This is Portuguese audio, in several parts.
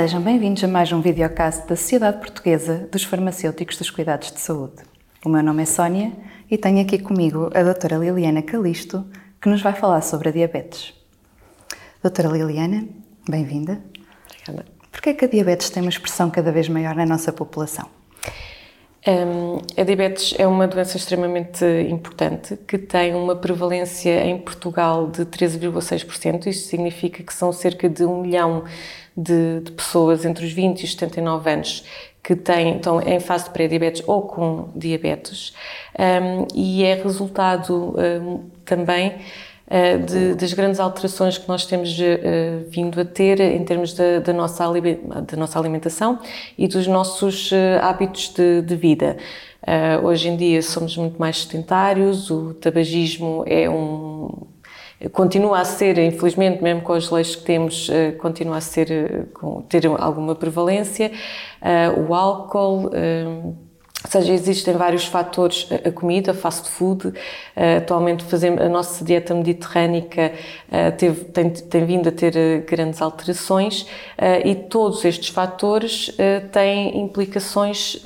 Sejam bem-vindos a mais um videocast da Sociedade Portuguesa dos Farmacêuticos dos Cuidados de Saúde. O meu nome é Sónia e tenho aqui comigo a doutora Liliana Calisto, que nos vai falar sobre a diabetes. Doutora Liliana, bem-vinda. Obrigada. Porquê é que a diabetes tem uma expressão cada vez maior na nossa população? Um, a diabetes é uma doença extremamente importante que tem uma prevalência em Portugal de 13,6%. Isto significa que são cerca de um milhão de, de pessoas entre os 20 e os 79 anos que têm, estão em fase de pré-diabetes ou com diabetes. Um, e é resultado um, também de, das grandes alterações que nós temos uh, vindo a ter em termos da, da, nossa, da nossa alimentação e dos nossos uh, hábitos de, de vida. hoje em dia somos muito mais sedentários, o tabagismo é um continua a ser, infelizmente, mesmo com as leis que temos, continua a ser, ter alguma prevalência. O álcool ou seja, existem vários fatores, a comida, fast food, eh, atualmente fazemos, a nossa dieta mediterrânica eh, teve, tem, tem vindo a ter eh, grandes alterações e todos estes fatores têm implicações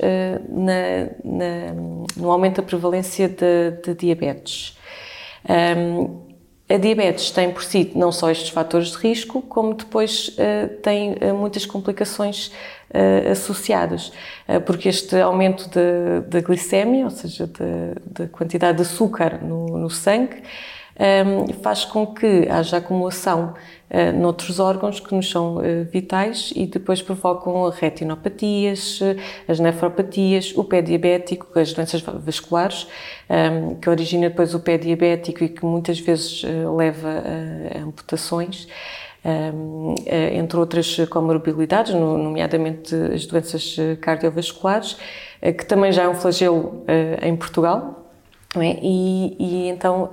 na, na, no aumento da prevalência de, de diabetes. A diabetes tem por si não só estes fatores de risco, como depois tem muitas complicações uh, associados, uh, porque este aumento da glicemia, ou seja, da quantidade de açúcar no, no sangue, faz com que haja acumulação uh, noutros órgãos que nos são uh, vitais e depois provocam retinopatias, uh, as nefropatias, o pé diabético, as doenças vasculares, que origina depois o pé diabético e que muitas vezes leva a amputações. Entre outras comorbilidades, nomeadamente as doenças cardiovasculares, que também já é um flagelo em Portugal. É? E, e, então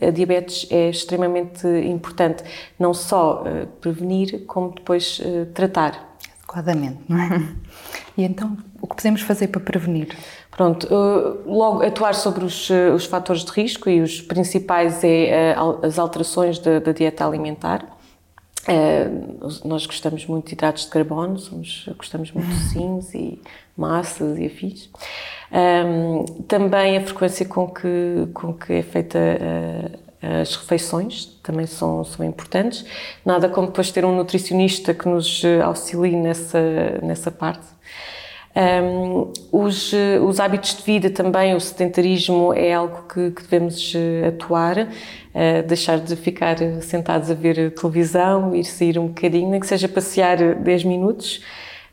a diabetes é extremamente importante, não só prevenir, como depois tratar. Adequadamente, não é? E então, o que podemos fazer para prevenir? Pronto, logo atuar sobre os, os fatores de risco e os principais é as alterações da, da dieta alimentar Uh, nós gostamos muito de hidratos de carbono, somos, gostamos muito de sims e massas e afins. Um, também a frequência com que, com que é feita uh, as refeições também são, são importantes. Nada como depois ter um nutricionista que nos auxilie nessa, nessa parte. Um, os, os, hábitos de vida também, o sedentarismo é algo que, que devemos atuar, uh, deixar de ficar sentados a ver televisão, ir sair um bocadinho, nem que seja passear 10 minutos.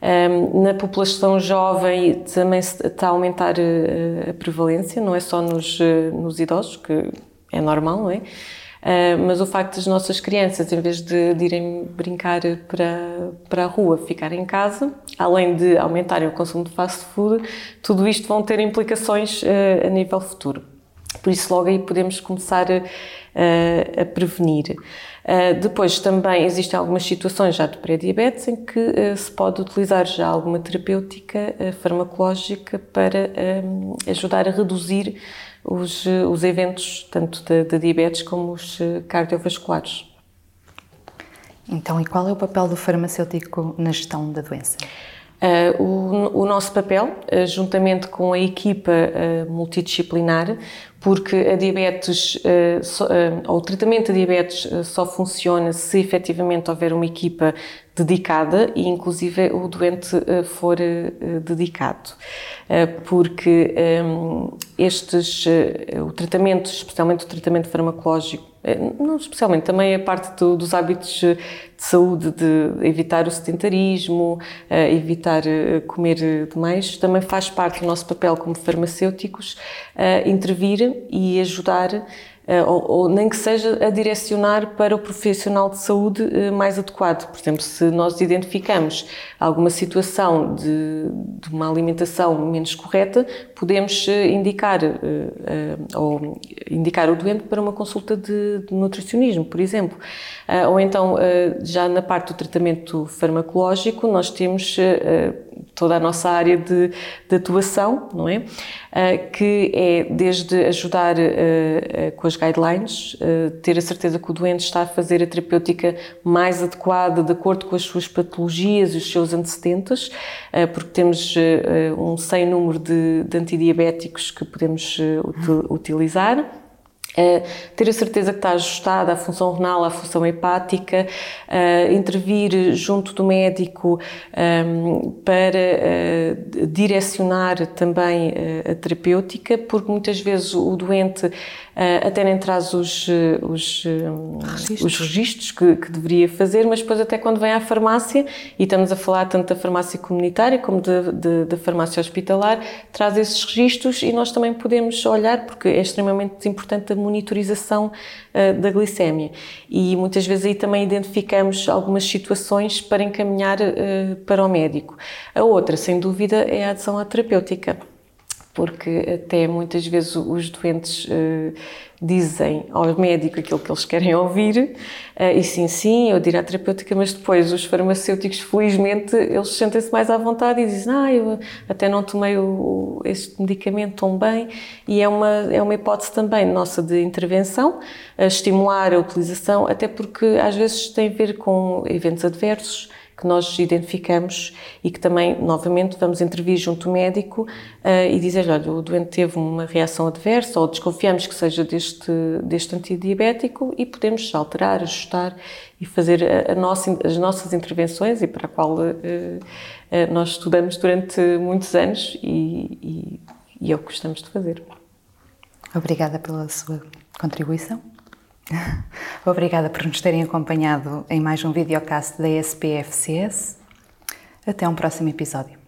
Um, na população jovem também está a aumentar a, a prevalência, não é só nos, nos idosos, que é normal, não é? Uh, mas o facto das nossas crianças, em vez de, de, irem brincar para, para a rua, ficarem em casa, além de aumentarem o consumo de fast food, tudo isto vão ter implicações uh, a nível futuro. Por isso, logo aí podemos começar a, a, a prevenir. Uh, depois também existem algumas situações já de pré-diabetes em que uh, se pode utilizar já alguma terapêutica uh, farmacológica para um, ajudar a reduzir os, os eventos tanto da diabetes como os cardiovasculares. Então, e qual é o papel do farmacêutico na gestão da doença? Uh, o, o, nosso papel, uh, juntamente com a equipa uh, multidisciplinar, porque a diabetes, so, ou o tratamento da diabetes só funciona se efetivamente houver uma equipa dedicada e inclusive o doente for dedicado. Porque um, estes, o tratamento, especialmente o tratamento farmacológico, não especialmente, também a parte do, dos hábitos de saúde, de evitar o sedentarismo, eh, evitar eh, comer demais, também faz parte do nosso papel como farmacêuticos intervir e ajudar eh, ou, ou, nem que seja a direcionar para o profissional de saúde eh, mais adequado. Por exemplo, se nós identificamos alguma situação de, de uma alimentação menos correta, podemos eh, indicar ou indicar o doente para uma consulta de, de nutricionismo, por exemplo. Ou então, já na parte do tratamento farmacológico, nós temos toda a nossa área de, de atuação, não é? Uh, que é desde ajudar uh, com as guidelines, ter a certeza que o doente está a fazer a terapêutica mais adequada, de acordo com as suas patologias e os seus antecedentes, porque temos um sem número de, de antidiabéticos que podemos utilizar Uh, ter a certeza que está ajustada à função renal, à função hepática, uh, intervir junto do médico um, ehm, para uh, direcionar também a terapêutica, porque muitas vezes o doente até nem traz os, os, registros. os registros que, que, deveria fazer, mas depois até quando vem à farmácia, e estamos a falar tanto da farmácia comunitária como da farmácia hospitalar, traz esses registros e nós também podemos olhar, porque é extremamente importante a monitorização uh, da glicémia. E muitas vezes aí também identificamos algumas situações para encaminhar uh, para o médico. A outra, sem dúvida, é a adesão à terapêutica porque até muitas vezes os doentes uh, dizem ao médico aquilo que eles querem ouvir, uh, e sim, sim, eu diria terapêutica, mas depois os farmacêuticos, felizmente, eles sentem-se mais à vontade e dizem, ah, eu até não tomei o, este medicamento tão bem, e é uma, é uma hipótese também nossa de intervenção, a estimular a utilização, até porque às vezes tem a ver com eventos adversos, que nós identificamos e que também, novamente, vamos intervir junto ao médico uh, e dizer, olha, o doente teve uma reação adversa ou desconfiamos que seja deste, deste antidiabético e podemos alterar, ajustar e fazer a, a nossa, as nossas intervenções e para a qual uh, uh, nós estudamos durante muitos anos e, e, e é o que gostamos de fazer. Obrigada pela sua contribuição. Obrigada por nos terem acompanhado em mais um videocast da SPFCS. Até um próximo episódio.